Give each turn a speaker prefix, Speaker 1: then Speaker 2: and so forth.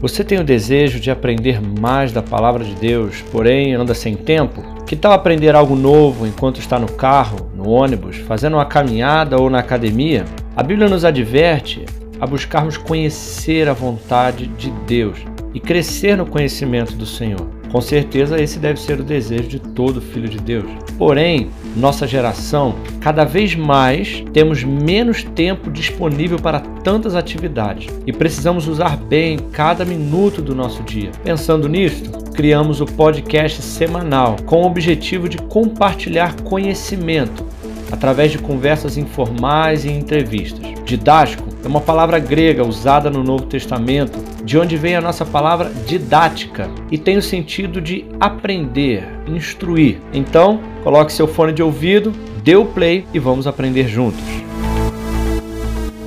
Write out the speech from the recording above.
Speaker 1: Você tem o desejo de aprender mais da palavra de Deus, porém anda sem tempo? Que tal aprender algo novo enquanto está no carro, no ônibus, fazendo uma caminhada ou na academia? A Bíblia nos adverte a buscarmos conhecer a vontade de Deus e crescer no conhecimento do Senhor. Com certeza, esse deve ser o desejo de todo filho de Deus. Porém, nossa geração, cada vez mais temos menos tempo disponível para tantas atividades e precisamos usar bem cada minuto do nosso dia. Pensando nisto, criamos o podcast semanal com o objetivo de compartilhar conhecimento através de conversas informais e entrevistas. Didático é uma palavra grega usada no Novo Testamento, de onde vem a nossa palavra didática e tem o sentido de aprender, instruir. Então, coloque seu fone de ouvido, dê o play e vamos aprender juntos.